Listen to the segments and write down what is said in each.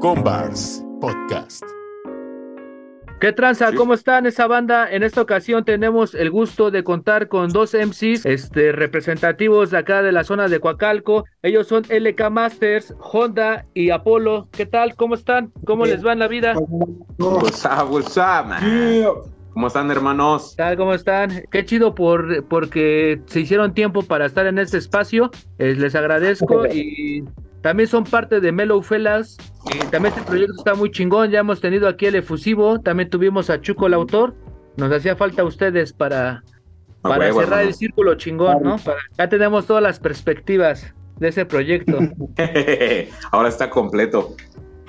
Combars Podcast. ¿Qué tranza? ¿Cómo están esa banda? En esta ocasión tenemos el gusto de contar con dos MCs este, representativos de acá de la zona de Coacalco. Ellos son LK Masters, Honda y Apolo. ¿Qué tal? ¿Cómo están? ¿Cómo les va en la vida? What's up, what's up, man? ¿Cómo están, hermanos? ¿Qué tal? ¿Cómo están? Qué chido por porque se hicieron tiempo para estar en este espacio. Eh, les agradezco y también son parte de Mellow Fellas. Y también este proyecto está muy chingón. Ya hemos tenido aquí el efusivo. También tuvimos a Chuco el autor. Nos hacía falta a ustedes para, para huevo, cerrar el círculo chingón, ¿no? Para- ya tenemos todas las perspectivas de ese proyecto. Ahora está completo.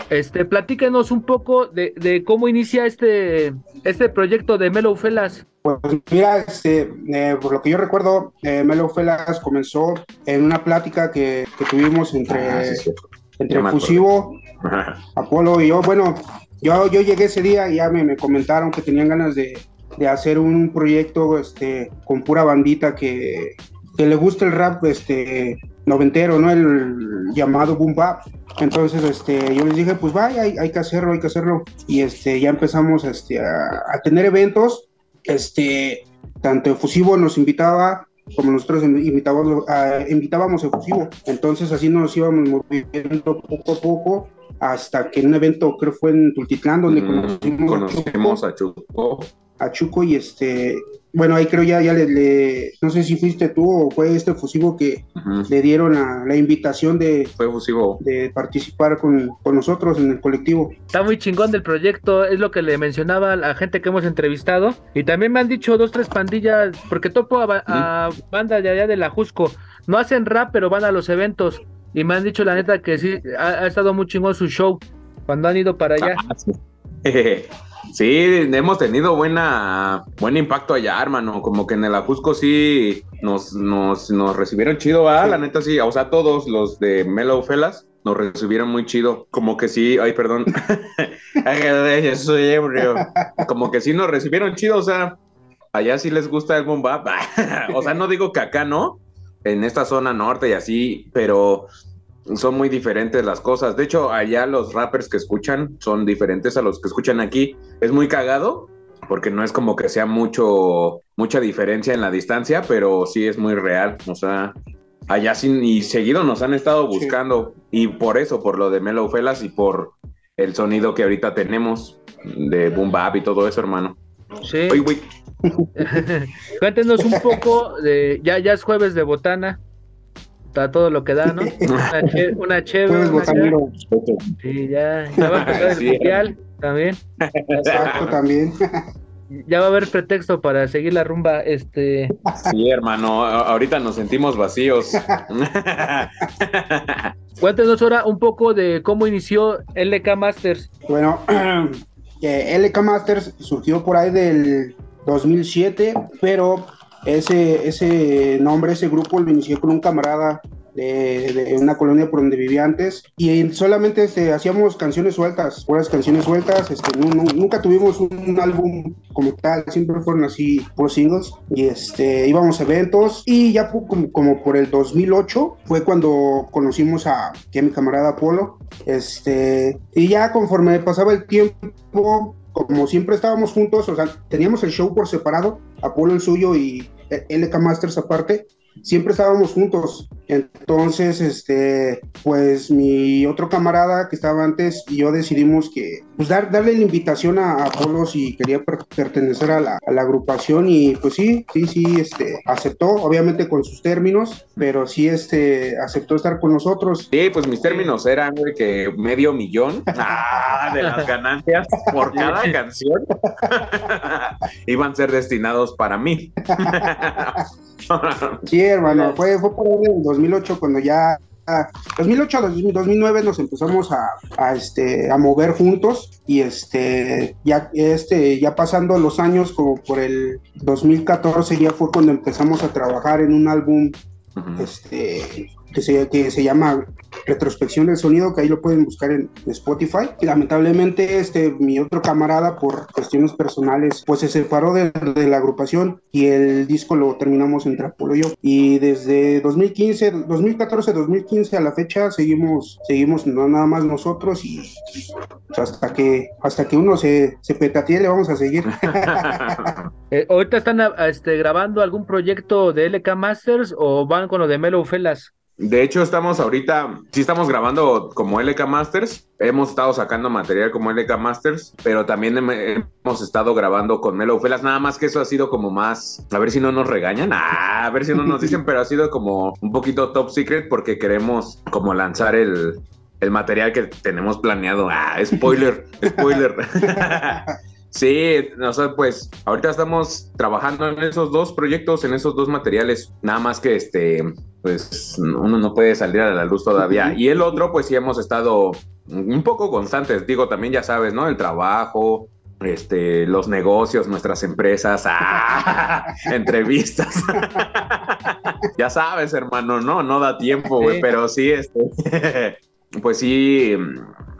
Este, platíquenos un poco de, de cómo inicia este, este proyecto de Mellow Fellas. Pues mira, este, eh, por lo que yo recuerdo, eh, Melo Felas comenzó en una plática que, que tuvimos entre, Ah, sí, entre. Fusivo, Apolo y yo. Bueno, yo, yo llegué ese día y ya me, me comentaron que tenían ganas de, de hacer un proyecto este, con pura bandita que, que le gusta el rap este, noventero, ¿no? El llamado boom bap. Entonces, este, yo les dije, pues vaya, hay, hay que hacerlo, hay que hacerlo. Y este, ya empezamos este, a, a tener eventos. Este, tanto Efusivo nos invitaba como nosotros invitábamos, a, invitábamos a Efusivo. Entonces, así nos íbamos moviendo poco a poco hasta que en un evento, creo fue en Tultitlán, donde Mm, conocimos, Conocimos a Chuco. a Chuco y este, bueno, ahí creo ya, ya le, le- no sé si fuiste tú o fue este Fusivo que le dieron la, la invitación de, Fue fusivo. de participar con, con nosotros en el colectivo. Está muy chingón del proyecto, es lo que le mencionaba a la gente que hemos entrevistado. Y también me han dicho dos, tres pandillas, porque topo a, a bandas de allá de la Jusco. No hacen rap, pero van a los eventos. Y me han dicho la neta que sí, ha, ha estado muy chingón su show cuando han ido para allá. Sí. Hemos tenido buena buen impacto allá, hermano. Como que en el Ajusco sí nos, nos, nos recibieron chido, Sí. la neta sí. O sea, todos los de Mellow Fellas nos recibieron muy chido. Como que sí, ay, perdón. Soy ebrio. Como que sí nos recibieron chido, o sea, allá sí les gusta el boom bap. o sea, no digo que acá no, en esta zona norte y así, pero son muy diferentes las cosas. De hecho, allá los rappers que escuchan son diferentes a los que escuchan aquí. Es muy cagado porque no es como que sea mucho mucha diferencia en la distancia, pero sí es muy real. O sea, allá sí y seguido nos han estado Sí. buscando y por eso, por lo de Mellow Fellas y por el sonido que ahorita tenemos de boom bap y todo eso, hermano. Sí. Oye, güey, Cuéntenos un poco de. Ya, ya es jueves de botana. Está todo lo que da, ¿no? Una, che- una chévere. Una Sí, ya, ya va a empezar el mundial también. exacto también. Ya va a haber pretexto para seguir la rumba. Este, sí, hermano, ahorita nos sentimos vacíos. cuéntenos ahora un poco de cómo inició LK Masters. Bueno, eh, LK Masters surgió por ahí del 2007, pero ese, ese nombre, ese grupo lo inicié con un camarada de, de una colonia por donde vivía antes y solamente este, hacíamos canciones sueltas, puras canciones sueltas, este, nu- nu- nunca tuvimos un, álbum como tal, siempre fueron así puros singles y este, íbamos a eventos y ya como, como por el 2008 fue cuando conocimos a, a mi camarada Apolo este, y ya conforme pasaba el tiempo, como siempre estábamos juntos, o sea, teníamos el show por separado, Apolo el suyo y eh, LK Masters aparte, siempre estábamos juntos. Entonces, este, pues mi otro camarada que estaba antes y yo decidimos que, pues dar, darle la invitación a, a Apolo si quería per- pertenecer a la, a la agrupación y pues sí, sí, sí, este, aceptó, obviamente con sus términos, pero sí, este, aceptó estar con nosotros. Sí, pues mis términos eran, güey, que medio millón ah, de las ganancias por cada canción iban a ser destinados para mí. Sí, hermano, fue, fue por ahí en el 2008 cuando ya 2008 2009 nos empezamos a, a, este a mover juntos y este ya este ya pasando los años como por el 2014 ya fue cuando empezamos a trabajar en un álbum este que se, que se llama Retrospección del Sonido, que ahí lo pueden buscar en Spotify. Lamentablemente, este, mi otro camarada, por cuestiones personales, pues se separó de, la agrupación y el disco lo terminamos entre Apolo y yo. Y desde 2015, 2014, 2015 a la fecha, seguimos, seguimos no nada más nosotros y hasta que, hasta que uno se, se petatee le vamos a seguir. Eh, ¿Ahorita están este, grabando algún proyecto de LK Masters o van con lo de Melo Felas? De hecho, estamos ahorita, sí estamos grabando como LK Masters, hemos estado sacando material como LK Masters, pero también hemos estado grabando con Melo Felas, nada más que eso ha sido como más, a ver si no nos regañan, ah, a ver si no nos dicen, pero ha sido como un poquito top secret porque queremos como lanzar el, el material que tenemos planeado. Ah, spoiler, spoiler. Sí, o sea, pues ahorita estamos trabajando en esos dos proyectos, en esos dos materiales, nada más que este, pues uno no puede salir a la luz todavía. Y el otro, pues sí hemos estado un poco constantes, digo, también ya sabes, ¿no? El trabajo, este, los negocios, nuestras empresas, ¡ah! entrevistas. ya sabes, hermano, no, no da tiempo, güey, pero sí, este, pues sí,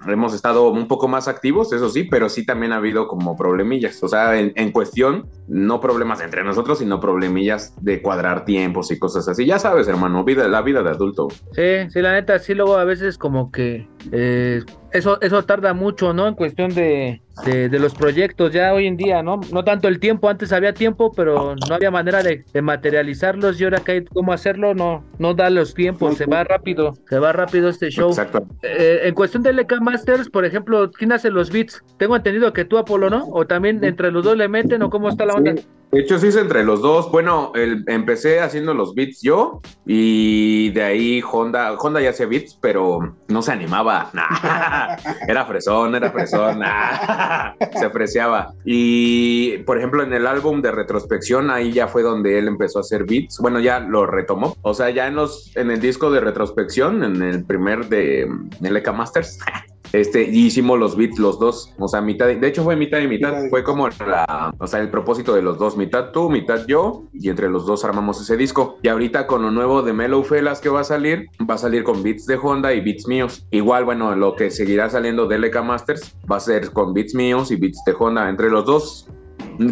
hemos estado un poco más activos, eso sí, pero sí también ha habido como problemillas. O sea, en, cuestión, no problemas entre nosotros, sino problemillas de cuadrar tiempos y cosas así. Ya sabes, hermano, vida, la vida de adulto. Sí, sí, la neta, sí, luego a veces como que eh, eso, eso tarda mucho, ¿no? En cuestión de, de, los proyectos ya hoy en día, ¿no? No tanto el tiempo, antes había tiempo, pero no había manera de, materializarlos y ahora que hay cómo hacerlo, no, no da los tiempos, se va rápido, se va rápido este show. Exacto. Eh, en cuestión de LK Masters, por ejemplo, ¿quién hace los beats? Tengo entendido que tú, Apolo, ¿no? O también entre los dos le meten, ¿o cómo está la onda? De hecho, sí es entre los dos. Bueno, el, empecé haciendo los beats yo y de ahí Honda, Honda ya hacía beats, pero no se animaba. Era fresón, era fresón. Se apreciaba. Y, por ejemplo, en el álbum de retrospección, ahí ya fue donde él empezó a hacer beats. Bueno, ya lo retomó. O sea, ya en, los, en el disco de retrospección, en el primer de LK Masters, Este, y hicimos los beats los dos, o sea, mitad, de, hecho fue mitad y mitad, fue como la, o sea, el propósito de los dos, mitad tú, mitad yo, y entre los dos armamos ese disco. Y ahorita con lo nuevo de Mellow Felas que va a salir, va a salir con beats de Honda y beats míos. Igual, bueno, lo que seguirá saliendo de LK Masters va a ser con beats míos y beats de Honda. Entre los dos,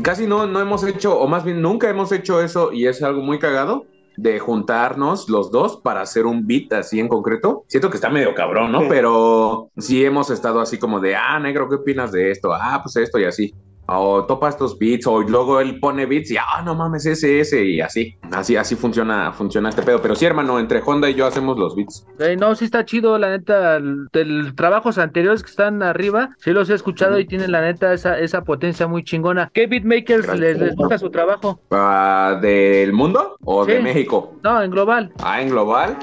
casi no, no hemos hecho, o más bien nunca hemos hecho eso, y es algo muy cagado de juntarnos los dos para hacer un beat así en concreto. Siento que está medio cabrón, ¿no? Pero sí hemos estado así como de, ah, negro, ¿qué opinas de esto? Ah, pues esto y así o topa estos beats, o luego él pone beats y, ah, no mames, ese, ese, y así. Así, así funciona, funciona este pedo. Pero sí, hermano, entre Honda y yo hacemos los beats. no, sí está chido, la neta, del trabajos anteriores que están arriba, sí los he escuchado y tienen la neta esa, esa potencia muy chingona. ¿Qué beatmakers les, gusta su trabajo? Ah, ¿Del mundo o de México? No, en global. Ah, en global.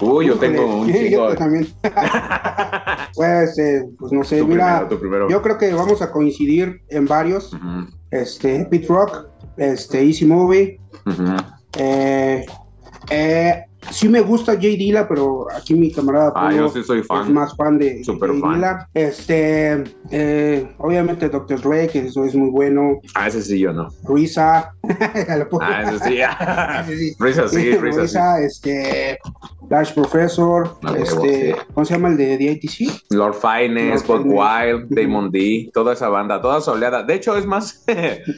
Uy, yo tengo un chingo. Yo también. pues, eh, pues no sé, mira, yo creo que vamos a coincidir en varios este, Pit Rock, este, Easy Movie. eh, eh, sí me gusta Jay Dilla, pero aquí mi camarada ah, yo sí soy fan. es más fan de, Super Jay Dilla. Este, eh, obviamente Dr. Dre, que eso es muy bueno. Ah, ese sí yo no. Risa. ah, ese sí. Risa sí, Risa, sí. este, Dash Professor, este, ¿cómo se llama el de DITC? Lord Finest, Bob Wild, Damon D, toda esa banda, toda soleada. De hecho, es más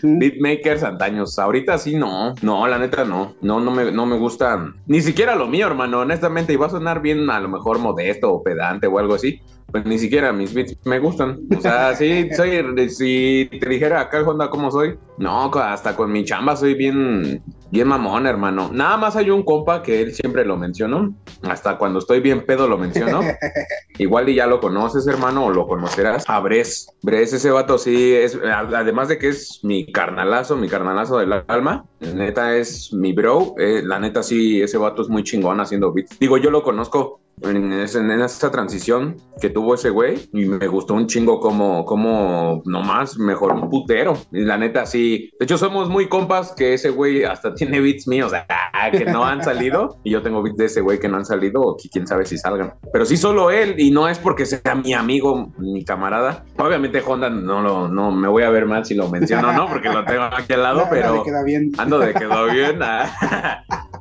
beatmakers antaños. Ahorita sí no, no, la neta no. No, no me, no me gustan. Ni siquiera lo mío, hermano, honestamente. Y va a sonar bien a lo mejor modesto o pedante o algo así pues ni siquiera mis beats me gustan. O sea, sí, soy, si te dijera acá, Honda, cómo soy, no, hasta con mi chamba soy bien, bien mamón, hermano. Nada más hay un compa que él siempre lo mencionó, hasta cuando estoy bien pedo lo mencionó. Igual y ya lo conoces, hermano, o lo conocerás. A Bres. Bres, ese vato sí es, además de que es mi carnalazo, mi carnalazo del alma, neta es mi bro. Eh, la neta sí, ese vato es muy chingón haciendo beats. Digo, yo lo conozco en, esa transición que tuvo ese güey y me gustó un chingo como, como nomás mejor un putero. Y la neta, sí. De hecho, somos muy compas que ese güey hasta tiene beats míos que no han salido y yo tengo beats de ese güey que no han salido o que quién sabe si salgan. Pero sí solo él y no es porque sea mi amigo, mi camarada. Obviamente Honda no lo, no me voy a ver mal si lo menciono, ¿no? Porque lo tengo aquí al lado, pero queda bien. ando de quedó bien.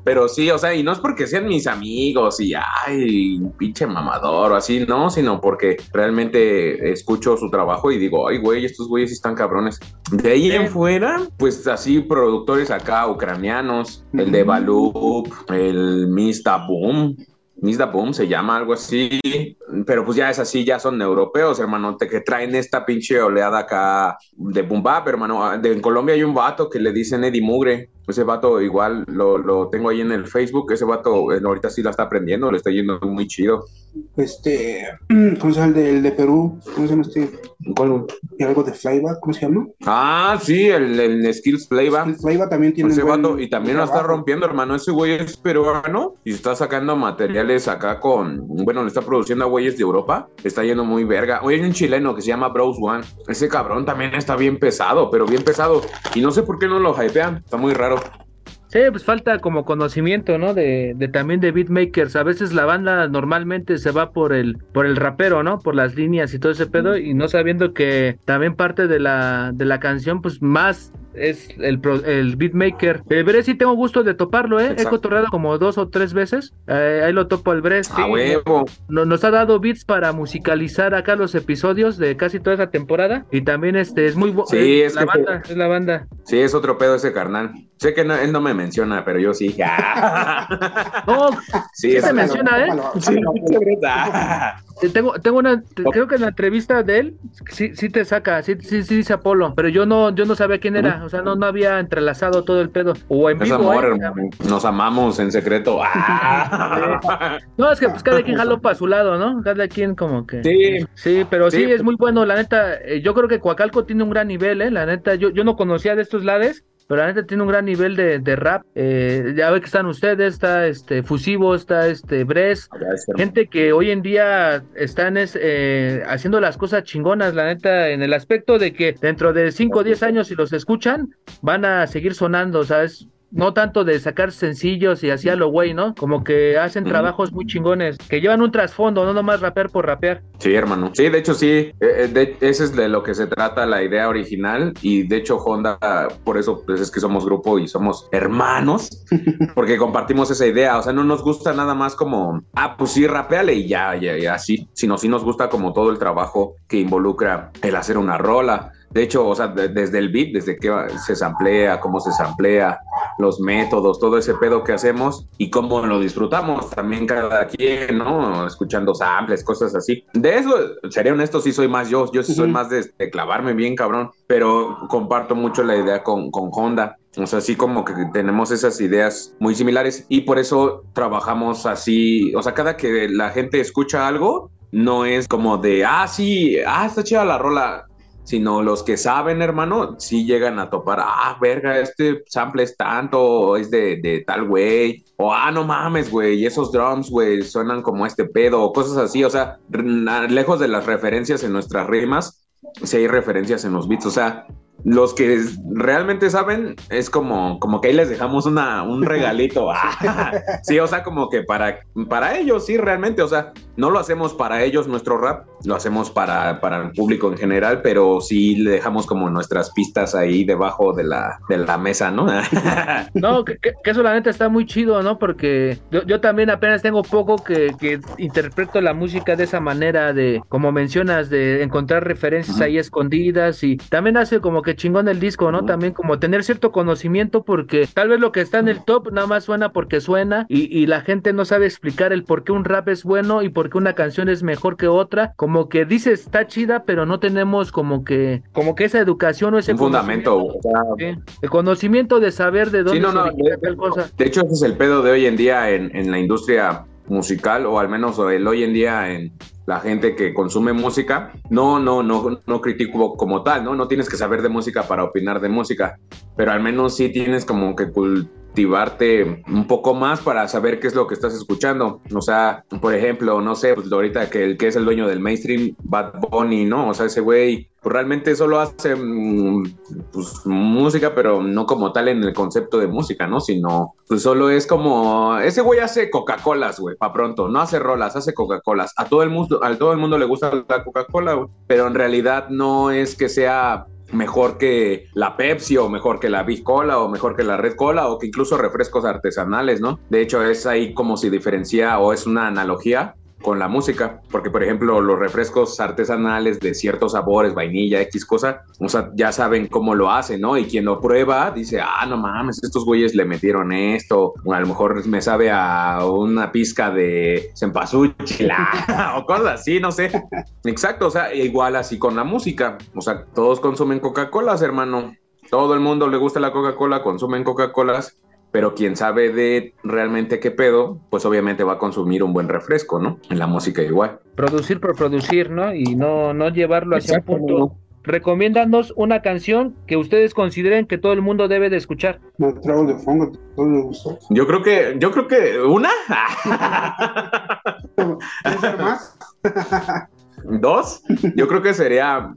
Pero sí, o sea, y no es porque sean mis amigos y ay, pinche mamador o así, no, sino porque realmente escucho su trabajo y digo, ay, güey, estos güeyes están cabrones. De ahí en fuera, pues así productores acá ucranianos, el de Balup, el Mista Boom, Misda Boom se llama algo así, pero pues ya es así, ya son europeos, hermano, te, que traen esta pinche oleada acá de boom bap, hermano. De, en Colombia hay un vato que le dicen Eddie Mugre, ese vato igual lo, lo tengo ahí en el Facebook, ese vato ahorita sí la está aprendiendo, le está yendo muy chido. Este, ¿cómo se llama el de, el de Perú? ¿Cómo se llama este? ¿Cuál? ¿Y algo de Flyback? ¿Cómo se llama? Ah, sí, el, el Skills Playback. El Flyback también tiene Ese vato, y también lo está rompiendo, hermano. Ese güey es peruano y está sacando materiales acá con. Bueno, le está produciendo a güeyes de Europa. Está yendo muy verga. Hoy hay un chileno que se llama Bros One. Ese cabrón también está bien pesado, pero bien pesado. Y no sé por qué no lo hypean. Está muy raro. Sí, pues falta como conocimiento, ¿no? De, de también de beatmakers. A veces la banda normalmente se va por el, por el rapero, ¿no? Por las líneas y todo ese pedo, y no sabiendo que también parte de la, de la canción, pues más es el, pro- el beatmaker. El Bres sí tengo gusto de toparlo, ¿eh? He Exacto. cotorreado como dos o tres veces. Eh, ahí lo topo al Bres. A sí. huevo. No- nos ha dado beats para musicalizar acá los episodios de casi toda esa temporada. Y también este es muy bu- Sí, es es la banda, es la banda. Sí, es otro pedo ese carnal. Sé que no- él no me menciona, pero yo sí. No, sí, se menciona, ¿eh? Sí, sí. Eh, Tengo, tengo una, creo que en la entrevista de él sí, sí te saca, sí, sí, sí dice Apolo, pero yo no, yo no sabía quién era, o sea, no, no había entrelazado todo el pedo. O en Es vivo, amor, ¿eh? hermano. Nos amamos en secreto. Ah. No, es que pues cada quien jaló para su lado, ¿no? Cada quien como que. Sí. Sí, pero sí, Sí. es muy bueno, la neta. eh, yo creo que Coacalco tiene un gran nivel, ¿eh? La neta, yo, yo no conocía de estos lares. Pero la neta tiene un gran nivel de, de rap. Eh, ya ve que están ustedes, está este Fusivo, está este Bres, gente que hoy en día están es, eh, haciendo las cosas chingonas, la neta, en el aspecto de que dentro de 5 o 10 años, si los escuchan, van a seguir sonando, o sea, es no tanto de sacar sencillos y así a lo güey, ¿no? Como que hacen trabajos muy chingones, que llevan un trasfondo, no nomás rapear por rapear. Sí, hermano. Sí, de hecho sí, eh, eh, de- ese es de lo que se trata la idea original y de hecho Honda, por eso pues, es que somos grupo y somos hermanos, porque compartimos esa idea, o sea, no nos gusta nada más como, ah, pues sí, rapeale y ya, ya, ya, así, sino sí nos gusta como todo el trabajo que involucra el hacer una rola. De hecho, o sea, de- desde el beat, desde que se samplea, cómo se samplea, los métodos, todo ese pedo que hacemos y cómo lo disfrutamos también cada quien, ¿no? Escuchando samples, cosas así. De eso, sería honesto, sí soy más yo, yo sí soy más de, de clavarme bien, cabrón, pero comparto mucho la idea con, con Honda. O sea, sí como que tenemos esas ideas muy similares y por eso trabajamos así, o sea, cada que la gente escucha algo, no es como de, ah, sí, ah, está chida la rola, sino los que saben, hermano, sí llegan a topar, ah, verga, este sample es tanto, es de, de tal güey, o ah, no mames, güey, esos drums, güey, suenan como este pedo, o cosas así, o sea, lejos de las referencias en nuestras rimas, sí hay referencias en los beats, o sea, los que realmente saben es como, como que ahí les dejamos una, un regalito. Ah, sí, o sea, como que para, para ellos, sí, realmente, o sea, no lo hacemos para ellos nuestro rap, lo hacemos para, para el público en general, pero sí le dejamos como nuestras pistas ahí debajo de la, de la mesa, ¿no? No, que, que- eso la neta está muy chido, ¿no? Porque yo, yo también apenas tengo poco que, que interpreto la música de esa manera de, como mencionas, de encontrar referencias ahí escondidas y también hace como que chingón el disco, ¿no? También como tener cierto conocimiento porque tal vez lo que está en el top nada más suena porque suena y, y la gente no sabe explicar el por qué un rap es bueno y por qué una canción es mejor que otra. Como que dices, está chida, pero no tenemos como que, como que esa educación o ese Un fundamento. o sea, Sí, El conocimiento de saber de dónde Sí, no, se no, de- tal cosa. De hecho, ese es el pedo de hoy en día en, en la industria musical, o al menos el hoy en día en la gente que consume música. No, no, no, no critico como tal, ¿no? No tienes que saber de música para opinar de música, pero al menos sí tienes como que cultivarte un poco más para saber qué es lo que estás escuchando. O sea, por ejemplo, no sé, pues ahorita que el que es el dueño del mainstream, Bad Bunny, ¿no? O sea, ese güey pues realmente solo hace mm, pues, música, pero no como tal en el concepto de música, ¿no? Sino, pues solo es como, ese güey hace Coca-Colas, güey, pa' pronto, no hace rolas, hace Coca-Colas. A todo el mundo, a todo el mundo le gusta la Coca-Cola, pero en realidad no es que sea mejor que la Pepsi o mejor que la Big Cola o mejor que la Red Cola o que incluso refrescos artesanales, ¿no? De hecho, es ahí como si diferencia o es una analogía con la música, porque por ejemplo los refrescos artesanales de ciertos sabores, vainilla, X cosa, o sea, ya saben cómo lo hacen, ¿no? Y quien lo prueba dice, ah, no mames, estos güeyes le metieron esto, o a lo mejor me sabe a una pizca de cempasúchil o cosas así, no sé. Exacto, o sea, igual así con la música, o sea, todos consumen Coca-Colas, hermano. Todo el mundo le gusta la Coca-Cola, consumen Coca-Colas pero quien sabe de realmente qué pedo, pues obviamente va a consumir un buen refresco, ¿no? En la música igual. Producir por producir, ¿no? Y no, no llevarlo hacia un punto. Recomiéndanos una canción que ustedes consideren que todo el mundo debe de escuchar. No, trago de fondo, todo me gustó. Yo creo que, yo creo que una. ¿Quieres más? Dos, yo creo que sería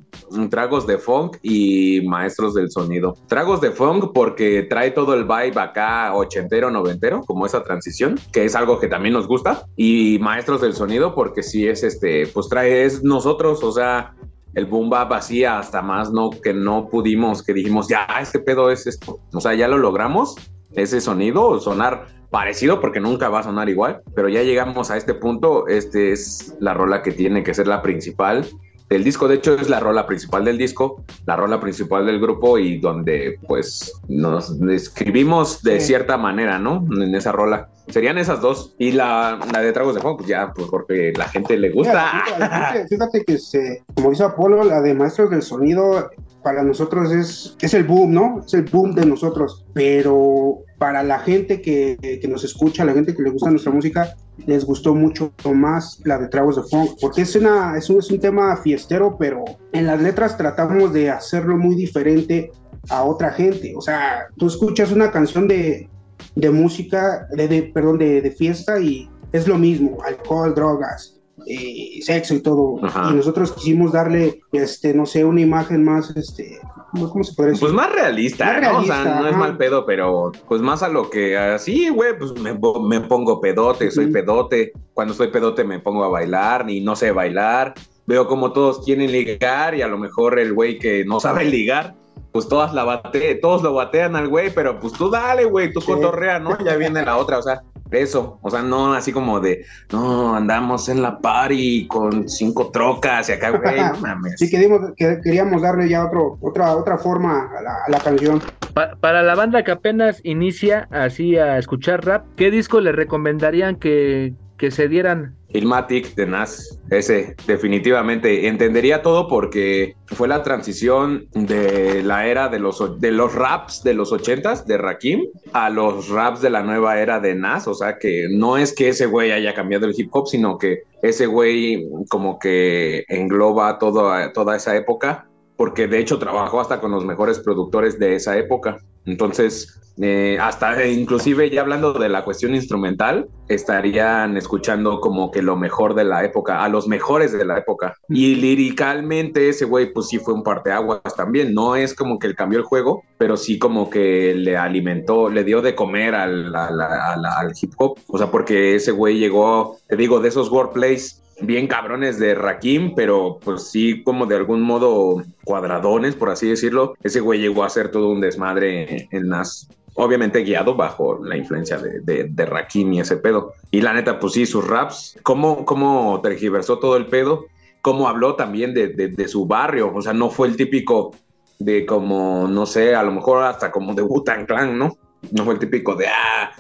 Tragos de Funk y Maestros del Sonido. Tragos de Funk porque trae todo el vibe acá ochentero, noventero, como esa transición, que es algo que también nos gusta. Y Maestros del Sonido porque sí es este, pues trae, es nosotros, o sea, el boom va vacía hasta más, ¿no? Que no pudimos, que dijimos, ya, este pedo es esto. O sea, ya lo logramos, ese sonido, sonar parecido porque nunca va a sonar igual, pero ya llegamos a este punto, este es la rola que tiene que ser la principal del disco, de hecho es la rola principal del disco, la rola principal del grupo y donde pues nos describimos de cierta manera, ¿no? En esa rola. Serían esas dos. Y la, la de Tragos de Fuego, pues ya, pues porque la gente le gusta. fíjate, fíjate, que, se, como dice Apolo, la de Maestros del Sonido, para nosotros es, es el boom, ¿no? Es el boom de nosotros. Pero para la gente que, que, nos escucha, la gente que le gusta nuestra música, les gustó mucho más la de Tragos de Funk, porque es, una, es, un, es un tema fiestero, pero en las letras tratamos de hacerlo muy diferente a otra gente. O sea, tú escuchas una canción de, de música, de, de perdón, de, de, fiesta y es lo mismo, alcohol, drogas, eh, sexo y todo. Ajá. Y nosotros quisimos darle, este, no sé, una imagen más, este, ¿cómo se puede decir? Pues más realista, más realista ¿no? O sea, no es mal pedo, pero pues más a lo que así, güey, pues me, me, pongo pedote, soy pedote. Cuando soy pedote me pongo a bailar, ni no sé bailar. Veo como todos quieren ligar y a lo mejor el güey que no sabe ligar, pues todas la bate, todos lo batean al güey, pero pues tú dale, güey, tú sí. cotorrea, ¿no? Ya viene la otra, o sea, eso, o sea, no así como de, no, andamos en la party con cinco trocas y acá, güey, no mames. Sí, queríamos, queríamos darle ya otro, otra, otra forma a la, a la canción. Pa para la banda que apenas inicia así a escuchar rap, ¿qué disco le recomendarían que, que se dieran Ilmatic de Nas, ese definitivamente entendería todo porque fue la transición de la era de los, de los raps de los ochentas de Rakim a los raps de la nueva era de Nas, o sea que no es que ese güey haya cambiado el hip hop, sino que ese güey como que engloba todo, toda esa época porque de hecho trabajó hasta con los mejores productores de esa época. Entonces, eh, hasta inclusive ya hablando de la cuestión instrumental, estarían escuchando como que lo mejor de la época, a los mejores de la época. Y líricamente ese güey pues sí fue un parteaguas también, no es como que él cambió el juego, pero sí como que le alimentó, le dio de comer al, al, al, al hip hop, o sea, porque ese güey llegó, te digo, de esos wordplays bien cabrones de Rakim, pero pues sí como de algún modo cuadradones, por así decirlo. Ese güey llegó a ser todo un desmadre en Nas. Obviamente guiado bajo la influencia de, de, de Rakim y ese pedo. Y la neta, pues sí, sus raps, cómo, cómo tergiversó todo el pedo, cómo habló también de, de, su barrio. O sea, no fue el típico de como, no sé, a lo mejor hasta como de Wu-Tang Clan, ¿no? No fue el típico de, ah,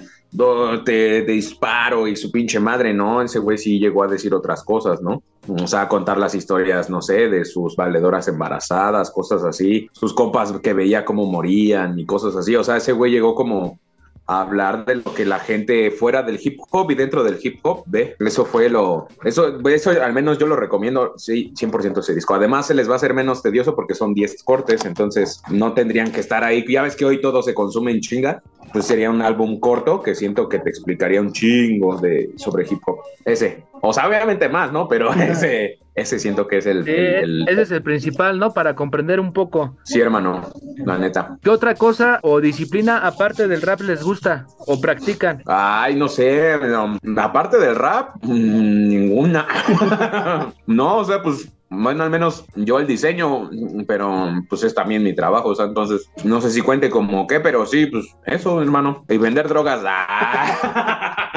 te, disparo y su pinche madre, ¿no? Ese güey sí llegó a decir otras cosas, ¿no? O sea, a contar las historias, no sé, de sus valedoras embarazadas, cosas así, sus compas que veía cómo morían y cosas así. O sea, ese güey llegó como a hablar de lo que la gente fuera del hip hop y dentro del hip hop ve. Eso fue lo. Eso, eso al menos yo lo recomiendo, sí, 100% ese disco. Además, se les va a hacer menos tedioso porque son 10 cortes, entonces no tendrían que estar ahí. Ya ves que hoy todo se consume en chinga. Pues sería un álbum corto que siento que te explicaría un chingo de, sobre hip hop. Ese. O sea, obviamente más, ¿no? Pero ese, ese siento que es el, sí, el, Ese es el principal, ¿no? Para comprender un poco. Sí, hermano, la neta. ¿Qué otra cosa o disciplina aparte del rap les gusta o practican? Ay, no sé. No, aparte del rap, mmm, ninguna. no, o sea, pues bueno, al menos yo el diseño, pero pues es también mi trabajo, o sea, entonces no sé si cuente como qué, pero sí, pues eso, hermano. Y vender drogas. ¡ah!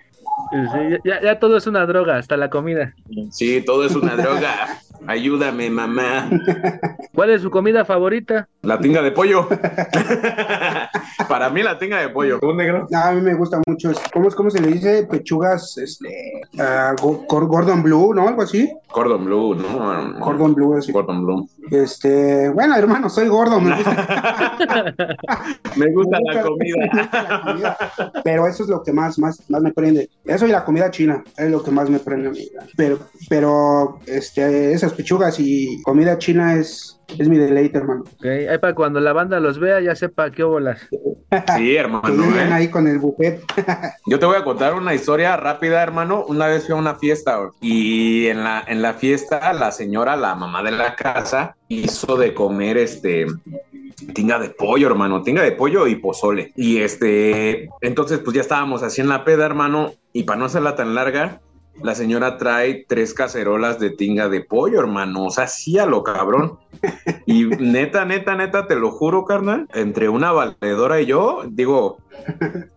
Ya, ya todo es una droga, hasta la comida. sí, todo es una droga. Ayúdame, mamá. ¿Cuál es su comida favorita? La tinga de pollo. Para mí la tinga de pollo. ¿Un negro? No, a mí me gusta mucho. ¿Cómo, es- cómo se le dice? Pechugas, este, go- cor- Gordon Blue, ¿no? Algo así. Cordon Blue, ¿no? Gordon Blue, así. Cordon Blue. Este, bueno, hermano, soy gordo, me gusta, Me gusta me la comida. me gusta la comida, Pero eso es lo que más, más, más me prende. Eso y la comida china es lo que más me prende a mí. Pero, pero, este, esas pechugas y comida china es, es mi deleite, hermano. Ok, Ahí para cuando la banda los vea ya sepa qué bolas. Sí, Que hermano. lleguen ¿eh? ahí con el buffet. Yo te voy a contar una historia rápida, hermano. Una vez fui a una fiesta y en la, en la fiesta la señora, la mamá de la casa, hizo de comer este tinga de pollo, hermano, tinga de pollo y pozole. Y este, entonces pues ya estábamos así en la peda, hermano, y para no hacerla tan larga, la señora trae tres cacerolas de tinga de pollo, hermano. O sea, sí a lo cabrón. Y neta, neta, neta, te lo juro, carnal, entre una valedora y yo, digo,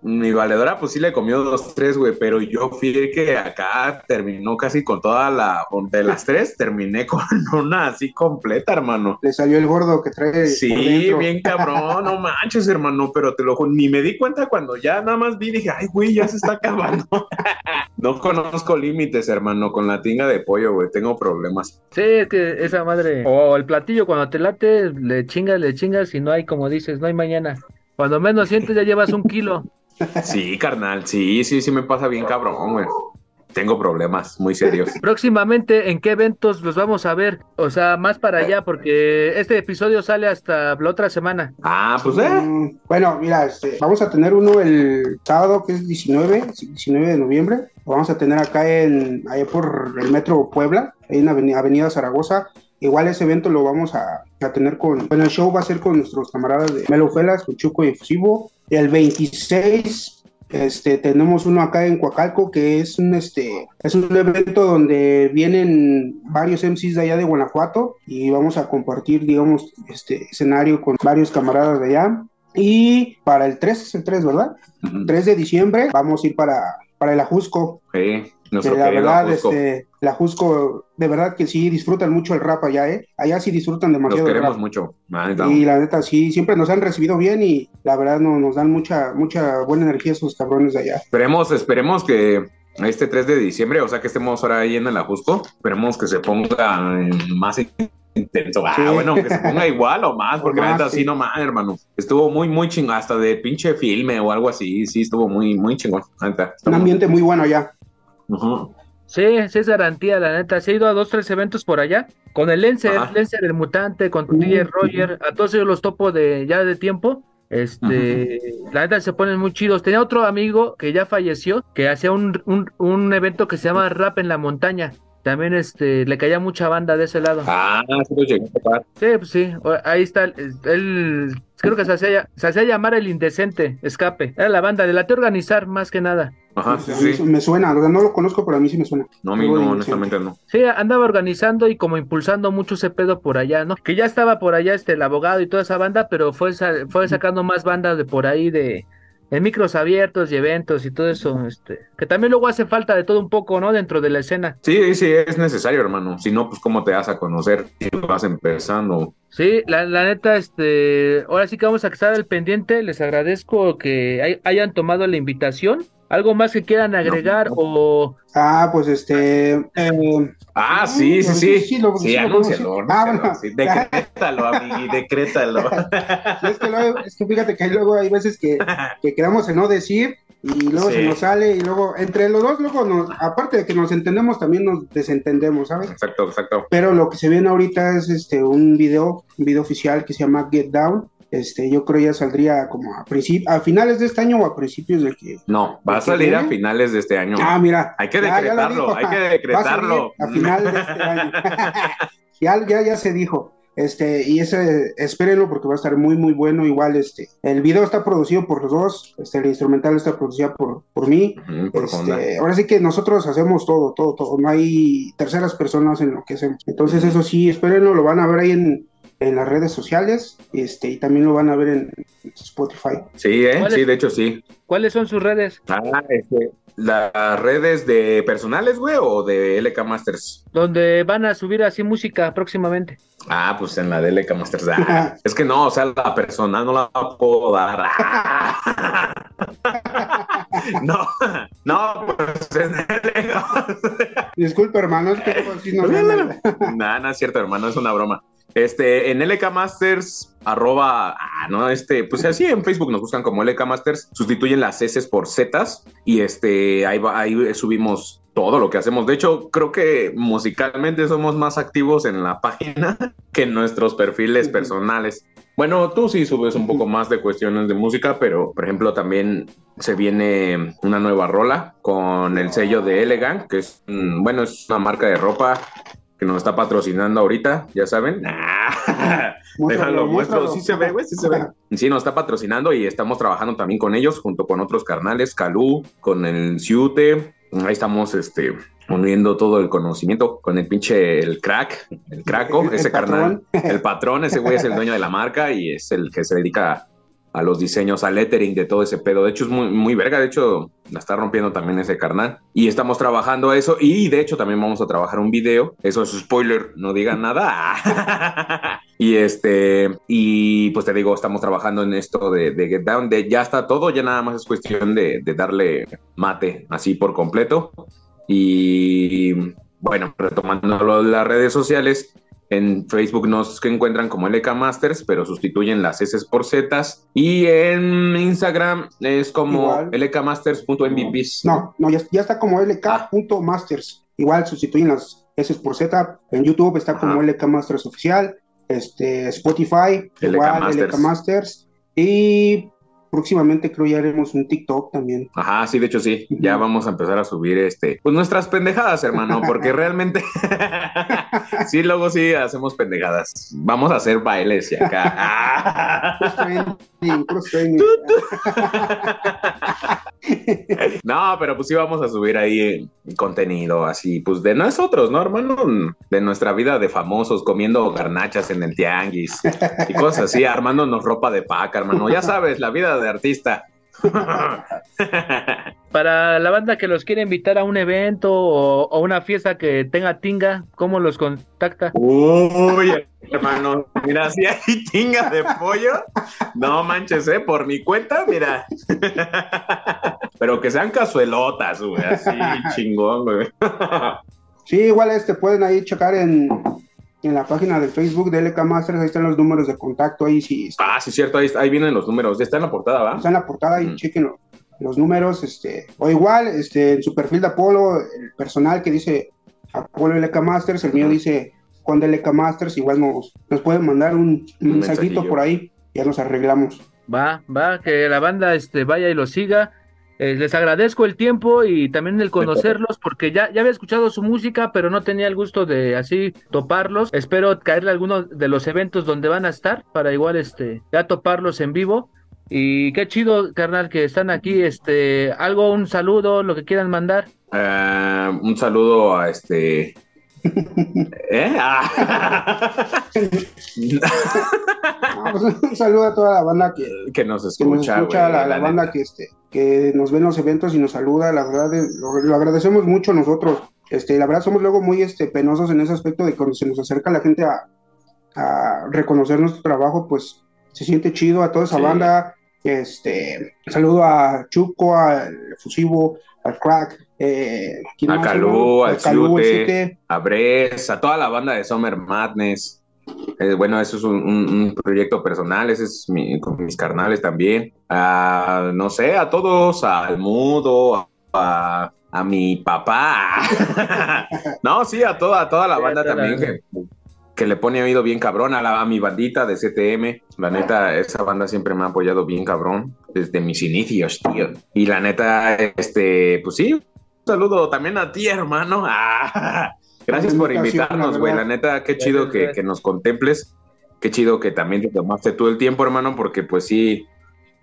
mi valedora pues sí le comió dos, tres, güey, pero yo fui el que acá terminó casi con toda la, de las tres, terminé con una así completa, hermano. Le salió el gordo que trae. Sí, bien cabrón, no manches, hermano, pero te lo juro, ni me di cuenta cuando ya nada más vi, dije, ay, güey, ya se está acabando. no conozco límites, hermano, con la tinga de pollo, güey, tengo problemas. Sí, es que esa madre. O el platillo cuando te late, le chingas, le chingas y no hay, como dices, no hay mañana. Cuando menos sientes ya llevas un kilo. Sí, carnal, sí, sí, sí me pasa bien cabrón, güey. Tengo problemas muy serios. Próximamente, ¿en qué eventos los vamos a ver? O sea, más para allá, porque este episodio sale hasta la otra semana. Ah, pues eh. Mm, Bueno, mira, este, vamos a tener uno el sábado, que es 19, 19 de noviembre. Lo vamos a tener acá en, ahí por el Metro Puebla, ahí en Avenida, Avenida Zaragoza. Igual ese evento lo vamos a, a tener con, bueno, el show va a ser con nuestros camaradas de Melo Felas, con Chuco y Efusivo. El 26 este, tenemos uno acá en Coacalco que es un, este, es un evento donde vienen varios MCs de allá de Guanajuato y vamos a compartir, digamos, este escenario con varios camaradas de allá. Y para el 3, es el 3, ¿verdad? Ujú. 3 de diciembre vamos a ir para, para el Ajusco. Que la verdad, este, el Ajusco, de verdad que sí disfrutan mucho el rap allá, ¿eh? Allá sí disfrutan Los demasiado el queremos rap. mucho. la. Y la neta, sí, siempre nos han recibido bien y la verdad no, nos dan mucha, mucha buena energía esos cabrones de allá. Esperemos, esperemos que este 3 de diciembre, o sea que estemos ahora ahí en el Ajusco, esperemos que se ponga más intenso. Ah, Sí. bueno, que se ponga igual o más, O porque la neta sí. no más, hermano. Estuvo muy, muy chingón, hasta de pinche filme o algo así, sí, estuvo muy, muy chingón. la. Un ambiente muy bueno allá. Sí, sí es garantía, la neta. Se ha ido a dos, tres eventos por allá. Con el Lencer, Ajá. Lencer el mutante, con DJ Roger, a todos ellos los topo de ya de tiempo. Este, la neta se ponen muy chidos. Tenía otro amigo que ya falleció, que hacía un, un, un evento que se llama Rap en la Montaña. También este, le caía mucha banda de ese lado. Ah, sí lo llegué a. Sí, pues sí, ahí está. Él, creo que se hacía, se hacía llamar el Indecente, Escape. Era la banda, de la te organizar más que nada. Ajá, sí, sí. Me suena, o sea, no lo conozco, pero a mí sí me suena. No, a mí no, honestamente no. Sí, andaba organizando y como impulsando mucho ese pedo por allá, ¿no? Que ya estaba por allá este el abogado y toda esa banda, pero fue sa- fue sacando más bandas de por ahí de en micros abiertos y eventos y todo eso, este, que también luego hace falta de todo un poco, ¿no? Dentro de la escena. Sí, sí, es necesario, hermano. Si no, pues cómo te vas a conocer si vas empezando. Sí, la, la neta, este, ahora sí que vamos a estar al pendiente. Les agradezco que hay- hayan tomado la invitación. ¿Algo más que quieran agregar no. o Ah, pues este. eh, Ah, sí, sí, pues sí. sí, lo- Sí, sí lo anúncialo. Ah, anúncialo, sí. Decrétalo, amigui, decrétalo. es, que luego- es que fíjate que luego hay veces que, que quedamos en no decir y luego Sí. se nos sale y luego entre los dos, luego nos, aparte de que nos entendemos, también nos desentendemos, ¿sabes? Exacto, exacto. Pero lo que se viene ahorita es este un video, un video oficial que se llama Get Down. Este, yo creo ya saldría como a a finales de este año o a principios de que. No, va a ¿De qué salir a finales de este año. Ah, mira. Hay que ya- ya lo decretarlo, dijo. hay que Va a decretarlo. A final de este año. ya, ya, ya se dijo. Este, y ese, espérenlo porque va a estar muy, muy bueno. Igual, este, el video está producido por los dos, este, el instrumental está producido por, por mí. Por. Este, ahora sí que nosotros hacemos todo, todo, todo. No hay terceras personas en lo que hacemos. Entonces, eso sí, espérenlo, lo van a ver ahí en, en las redes sociales, este, y también lo van a ver en Spotify. Sí, ¿eh? ¿Cuál Sí, de hecho sí. ¿Cuáles son sus redes? Ah, este, ¿Las redes de personales, güey, o de LK Masters? Donde van a subir así música próximamente. Ah, pues en la de LK Masters. Ah, es que no, o sea, la personal no la puedo dar. Ah. No, no, pues en Masters. Disculpe, hermano, es que no sé. Nah, no es cierto, hermano, es una broma. Este, en LK Masters, arroba, ah, no, este, pues así en Facebook nos buscan como LK Masters, sustituyen las S por Z y este, ahí, va, ahí subimos todo lo que hacemos. De hecho, creo que musicalmente somos más activos en la página que en nuestros perfiles personales. Bueno, tú sí subes un poco más de cuestiones de música, pero por ejemplo también se viene una nueva rola con el sello de Elegant, que es, bueno, es una marca de ropa que nos está patrocinando ahorita, ya saben. Déjalo, muestro. Sí se ve, güey, sí se ve. Sí, nos está patrocinando y estamos trabajando también con ellos, junto con otros carnales, Calú, con el Ciute. Ahí estamos, este, uniendo todo el conocimiento con el pinche, el crack, el craco, El ese carnal, patrón. el patrón, ese güey es el dueño de la marca y es el que se dedica a los diseños, al lettering de todo ese pedo. De hecho, es muy, muy verga. De hecho, la está rompiendo también ese carnal. Y estamos trabajando eso. Y de hecho, también vamos a trabajar un video. Eso es spoiler, no digan nada. y este, y pues te digo, estamos trabajando en esto de, de Get Down. De ya está todo, ya nada más es cuestión de, de darle mate así por completo. Y bueno, retomando las redes sociales, en Facebook nos encuentran como LK Masters, pero sustituyen las S por Z. Y en Instagram es como lkmasters.mvps. No, no, ya, ya está como lk.masters. Igual sustituyen las S por Z. En YouTube está como Ajá. LK Masters Oficial. Este, Spotify, LK igual Masters. LK Masters. Y próximamente creo ya haremos un TikTok también. Ajá, sí, de hecho sí. Ya vamos a empezar a subir este, pues nuestras pendejadas, hermano, porque realmente sí, luego sí hacemos pendejadas. Vamos a hacer bailes y acá. No, pero pues sí vamos a subir ahí contenido así, pues de nosotros, ¿no, hermano? De nuestra vida de famosos, comiendo garnachas en el tianguis y cosas así, armándonos ropa de paca, hermano. Ya sabes, la vida de artista. Para la banda que los quiere invitar a un evento o, o una fiesta que tenga tinga, ¿cómo los contacta? Uy, hermano, mira, si hay tinga de pollo, no manches, ¿eh? Por mi cuenta, mira. Pero que sean cazuelotas, güey, así chingón, güey. Sí, igual este pueden ahí checar en, en la página de Facebook de LK Masters, ahí están los números de contacto ahí si está Ah, sí, cierto, ahí, ahí vienen los números. Está en la portada, ¿va? en la portada y Mm. chequen lo- los números, este, o igual, este, en su perfil de Apolo, el personal que dice Apolo LK Masters, el mío dice Juan de LK Masters, igual nos, nos pueden mandar un, un mensajito por ahí, ya nos arreglamos. Va, va, que la banda este, vaya y los siga. Eh, les agradezco el tiempo y también el conocerlos, porque ya, ya había escuchado su música, pero no tenía el gusto de así toparlos. Espero caerle a alguno de los eventos donde van a estar para igual este ya toparlos en vivo. Y qué chido, carnal, que están aquí. Este, algo, un saludo, lo que quieran mandar. Eh, un saludo a este. ¿Eh? Ah. Pues, un saludo a toda la banda que, que nos que nos escucha, güey, la, la la banda que este que nos ve en los eventos y nos saluda, la verdad eh, lo, lo agradecemos mucho nosotros. Este, la verdad somos luego muy este penosos en ese aspecto de cuando se nos acerca la gente a, a reconocer nuestro trabajo, pues se siente chido a toda esa Sí. banda. Este, saludo a Chuco, al Fusivo, al Crack, eh, ¿quién A Calú, al. Ciute. a Bres, a toda la banda de Summer Madness. Eh, bueno, eso es un, un- un proyecto personal, ese es mi, con mis carnales también. A, no sé, a todos, al Mudo, a, a mi papá. no, sí, a toda, a toda la Sí, banda toda la también que, que le pone oído bien cabrón, a, la- a mi bandita de CTM. La neta, esa banda siempre me ha apoyado bien cabrón desde mis inicios, tío. Y la neta, este, pues sí, saludo también a ti, hermano. Ah, gracias por invitarnos, güey. La neta, qué chido que, que nos contemples. qué chido que también te tomaste todo el tiempo, hermano, porque pues sí,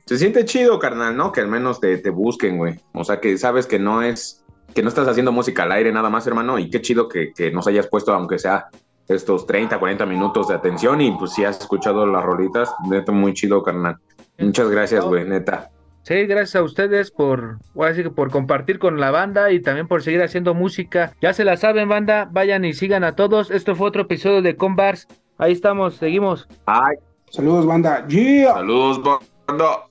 se siente chido, carnal, ¿no? Que al menos te, te busquen, güey. O sea, que sabes que no es, que no estás haciendo música al aire nada más, hermano, y qué chido que, que nos hayas puesto, aunque sea estos 30, 40 minutos de atención y pues si has escuchado las rolitas, neta, muy chido, carnal. Muchas gracias, güey, neta. Sí, gracias a ustedes por, voy a decir que por compartir con la banda y también por seguir haciendo música. Ya se la saben, banda, vayan y sigan a todos. Esto fue otro episodio de Combars. Ahí estamos, seguimos. Ay, Saludos, banda. Yeah. saludos, banda.